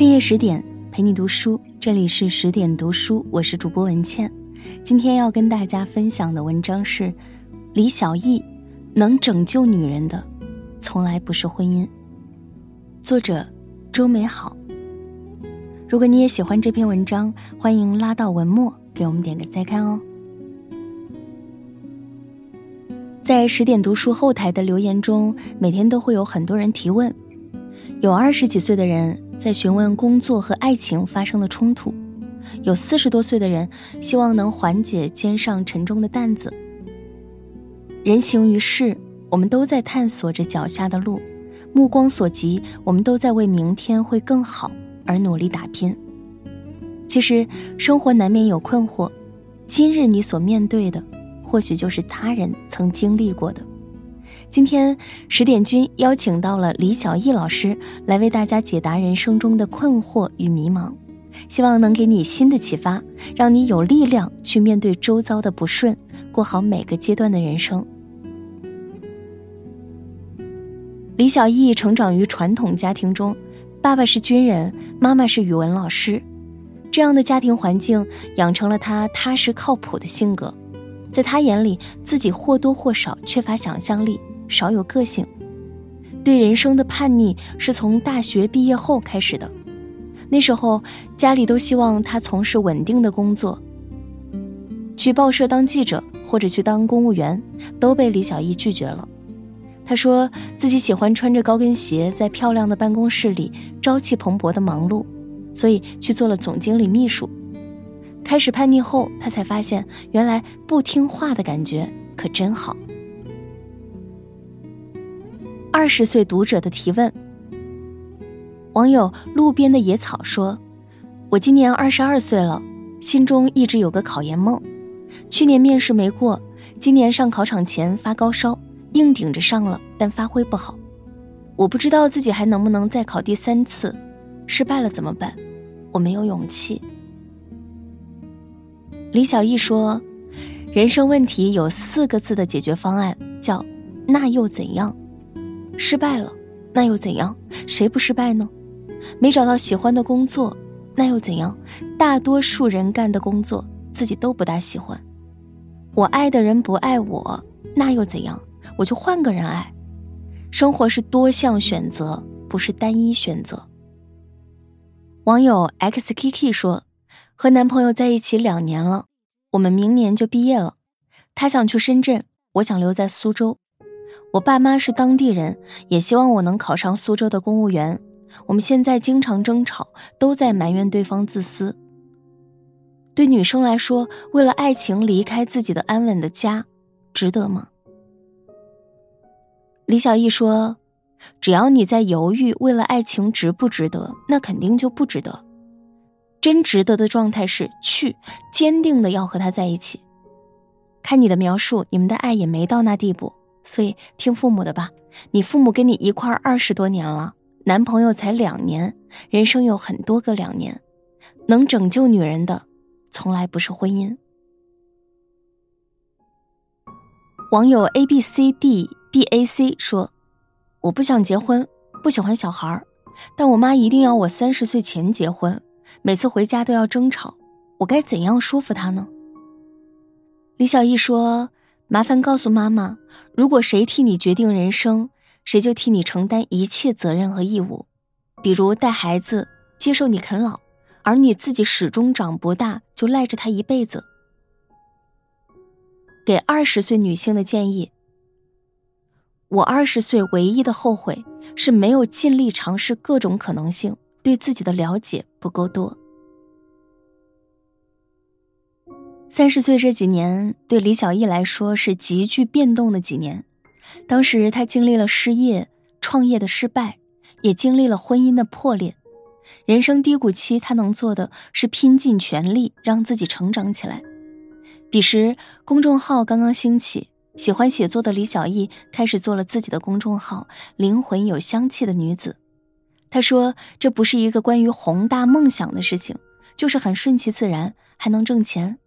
深夜十点陪你读书，这里是十点读书，我是主播文倩。今天要跟大家分享的文章是李小艺，能拯救女人的，从来不是婚姻。作者周美好。如果你也喜欢这篇文章，欢迎拉到文末给我们点个再看哦。在十点读书后台的留言中，每天都会有很多人提问，有二十几岁的人在询问工作和爱情发生的冲突，有四十多岁的人希望能缓解肩上沉重的担子。人行于世，我们都在探索着脚下的路，目光所及，我们都在为明天会更好。而努力打拼。其实生活难免有困惑，今日你所面对的，或许就是他人曾经历过的。今天十点君邀请到了李小艺老师来为大家解答人生中的困惑与迷茫，希望能给你新的启发，让你有力量去面对周遭的不顺，过好每个阶段的人生。李小艺成长于传统家庭中。爸爸是军人，妈妈是语文老师，这样的家庭环境养成了他踏实靠谱的性格。在他眼里，自己或多或少缺乏想象力，少有个性。对人生的叛逆是从大学毕业后开始的。那时候，家里都希望他从事稳定的工作，去报社当记者或者去当公务员，都被李小艺拒绝了。他说自己喜欢穿着高跟鞋在漂亮的办公室里朝气蓬勃的忙碌，所以去做了总经理秘书。开始叛逆后，他才发现原来不听话的感觉可真好。二十岁读者的提问，网友路边的野草说：“我今年二十二岁了，心中一直有个考研梦，去年面试没过，今年上考场前发高烧。”硬顶着上了，但发挥不好。我不知道自己还能不能再考第三次，失败了怎么办？我没有勇气。李小艺说：“人生问题有四个字的解决方案，叫‘那又怎样’。失败了，那又怎样？谁不失败呢？没找到喜欢的工作，那又怎样？大多数人干的工作自己都不大喜欢。我爱的人不爱我，那又怎样？”我就换个人爱，生活是多项选择，不是单一选择。网友 xkk 说：“和男朋友在一起两年了，我们明年就毕业了。他想去深圳，我想留在苏州。我爸妈是当地人，也希望我能考上苏州的公务员。我们现在经常争吵，都在埋怨对方自私。对女生来说，为了爱情离开自己的安稳的家，值得吗？”李小艺说：“只要你在犹豫，为了爱情值不值得，那肯定就不值得。真值得的状态是去，坚定的要和他在一起。看你的描述，你们的爱也没到那地步，所以听父母的吧。你父母跟你一块二十多年了，男朋友才两年，人生有很多个两年，能拯救女人的，从来不是婚姻。”网友 A B C D。B A C 说：“我不想结婚，不喜欢小孩但我妈一定要我三十岁前结婚，每次回家都要争吵，我该怎样说服她呢？”李小艺说：“麻烦告诉妈妈，如果谁替你决定人生，谁就替你承担一切责任和义务，比如带孩子，接受你啃老，而你自己始终长不大，就赖着他一辈子。”给二十岁女性的建议。我二十岁唯一的后悔是没有尽力尝试各种可能性，对自己的了解不够多。三十岁这几年对李小艺来说是极具变动的几年，当时她经历了失业、创业的失败，也经历了婚姻的破裂，人生低谷期，她能做的是拼尽全力让自己成长起来。彼时公众号刚刚兴起。喜欢写作的李小艺开始做了自己的公众号“灵魂有香气的女子”。她说：“这不是一个关于宏大梦想的事情，就是很顺其自然，还能挣钱。”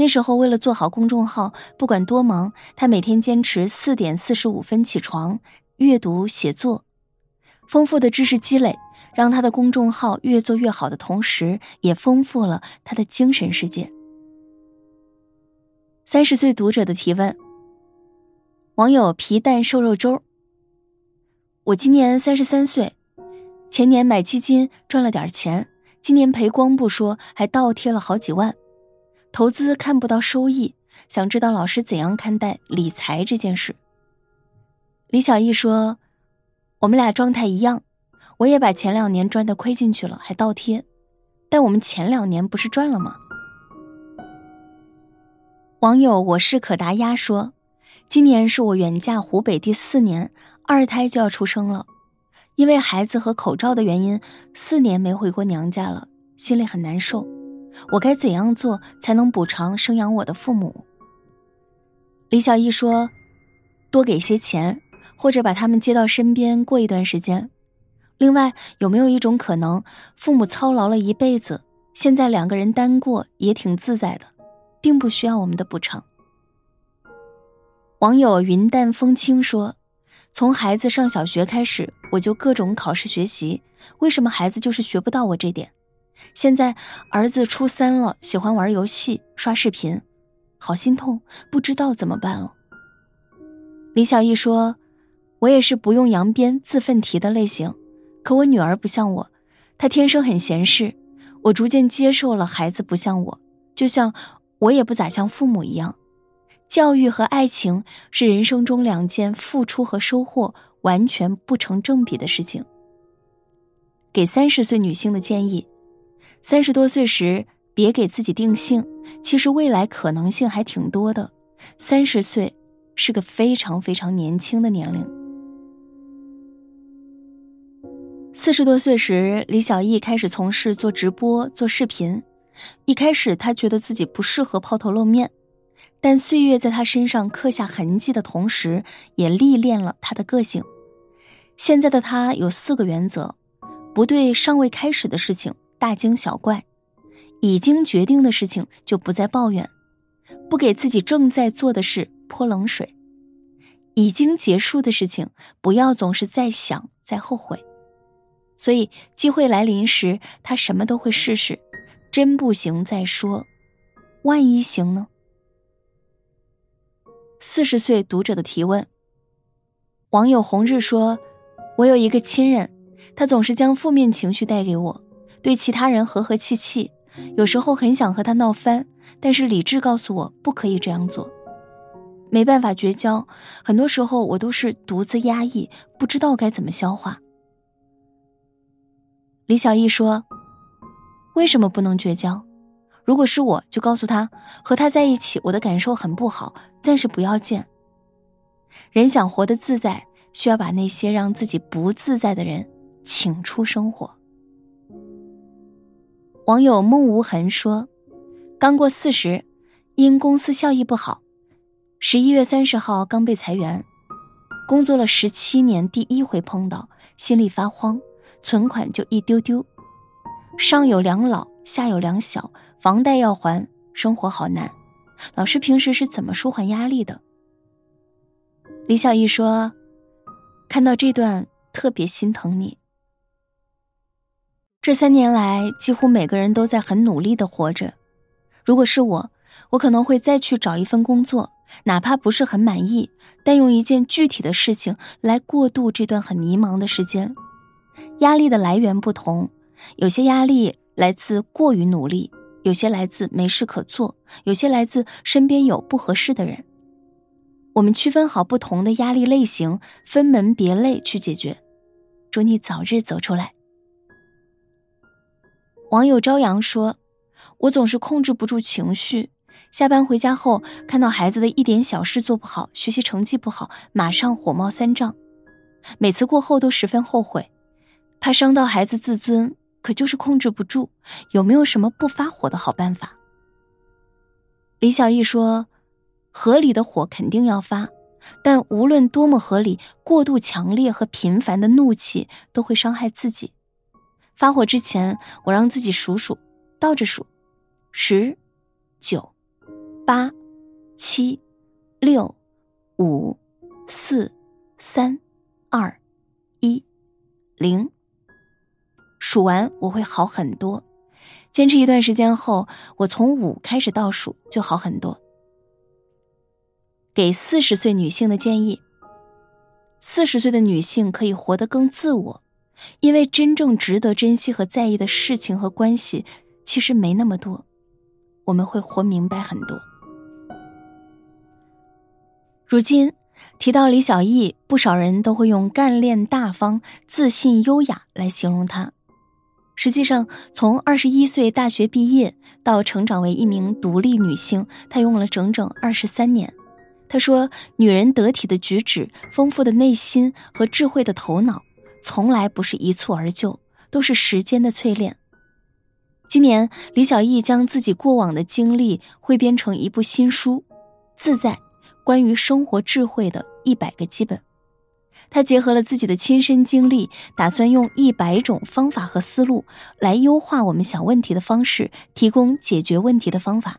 那时候为了做好公众号，不管多忙，他每天坚持四点四十五分起床阅读写作。丰富的知识积累，让他的公众号越做越好的同时，也丰富了他的精神世界。三十岁读者的提问：网友皮蛋瘦肉粥。我今年三十三岁，前年买基金赚了点钱，今年赔光不说，还倒贴了好几万，投资看不到收益，想知道老师怎样看待理财这件事。李小艺说。我们俩状态一样，我也把前两年赚的亏进去了，还倒贴，但我们前两年不是赚了吗？网友我是可达鸭说，今年是我远嫁湖北第四年，二胎就要出生了，因为孩子和口罩的原因，四年没回过娘家了，心里很难受。我该怎样做才能补偿生养我的父母？李小艺说，多给些钱。或者把他们接到身边过一段时间。另外，有没有一种可能，父母操劳了一辈子，现在两个人单过也挺自在的，并不需要我们的补偿？网友云淡风轻说：“从孩子上小学开始，我就各种考试学习，为什么孩子就是学不到我这点？现在儿子初三了，喜欢玩游戏、刷视频，好心痛，不知道怎么办了。”李小艺说。我也是不用扬鞭自奋蹄的类型，可我女儿不像我，她天生很闲适。我逐渐接受了孩子不像我，就像我也不咋像父母一样。教育和爱情是人生中两件付出和收获完全不成正比的事情。给三十岁女性的建议：三十多岁时别给自己定性，其实未来可能性还挺多的。三十岁是个非常非常年轻的年龄。四十多岁时，李小艺开始从事做直播、做视频。一开始，他觉得自己不适合抛头露面，但岁月在他身上刻下痕迹的同时，也历练了他的个性。现在的他有四个原则：不对尚未开始的事情大惊小怪，已经决定的事情就不再抱怨，不给自己正在做的事泼冷水，已经结束的事情不要总是在想、在后悔。所以，机会来临时，他什么都会试试，真不行再说，万一行呢？四十岁读者的提问。网友红日说：“我有一个亲人，他总是将负面情绪带给我，对其他人和和气气，有时候很想和他闹翻，但是理智告诉我不可以这样做。没办法绝交，很多时候我都是独自压抑，不知道该怎么消化。”李小艺说：“为什么不能绝交？如果是我，就告诉他，和他在一起，我的感受很不好，暂时不要见。人想活得自在，需要把那些让自己不自在的人请出生活。”网友梦无痕说：“刚过四十，因公司效益不好，十一月三十号刚被裁员，工作了十七年，第一回碰到，心里发慌。”存款就一丢丢，上有两老，下有两小，房贷要还，生活好难。老师平时是怎么舒缓压力的？李小艺说：“看到这段特别心疼你。这三年来，几乎每个人都在很努力的活着。如果是我，我可能会再去找一份工作，哪怕不是很满意，但用一件具体的事情来过渡这段很迷茫的时间。”压力的来源不同，有些压力来自过于努力，有些来自没事可做，有些来自身边有不合适的人。我们区分好不同的压力类型，分门别类去解决。祝你早日走出来。网友朝阳说：“我总是控制不住情绪，下班回家后看到孩子的一点小事做不好，学习成绩不好，马上火冒三丈，每次过后都十分后悔。”怕伤到孩子自尊，可就是控制不住。有没有什么不发火的好办法？李小艺说：“合理的火肯定要发，但无论多么合理，过度强烈和频繁的怒气都会伤害自己。发火之前，我让自己数数，倒着数：十、九、八、七、六、五、四、三、二、一。”零。数完我会好很多，坚持一段时间后，我从五开始倒数就好很多。给四十岁女性的建议：四十岁的女性可以活得更自我，因为真正值得珍惜和在意的事情和关系其实没那么多，我们会活明白很多。如今提到李小艺，不少人都会用干练大方、自信优雅来形容她。实际上，从二十一岁大学毕业到成长为一名独立女性，她用了整整二十三年。她说：“女人得体的举止、丰富的内心和智慧的头脑，从来不是一蹴而就，都是时间的淬炼。”今年，李小艺将自己过往的经历汇编成一部新书，《自在：关于生活智慧的一百个基本》。他结合了自己的亲身经历，打算用一百种方法和思路来优化我们想问题的方式，提供解决问题的方法。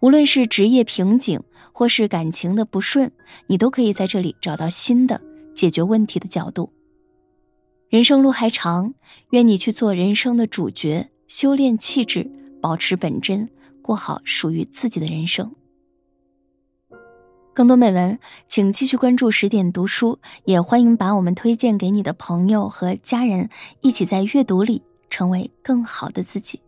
无论是职业瓶颈，或是感情的不顺，你都可以在这里找到新的解决问题的角度。人生路还长，愿你去做人生的主角，修炼气质，保持本真，过好属于自己的人生。更多美文，请继续关注十点读书，也欢迎把我们推荐给你的朋友和家人，一起在阅读里成为更好的自己。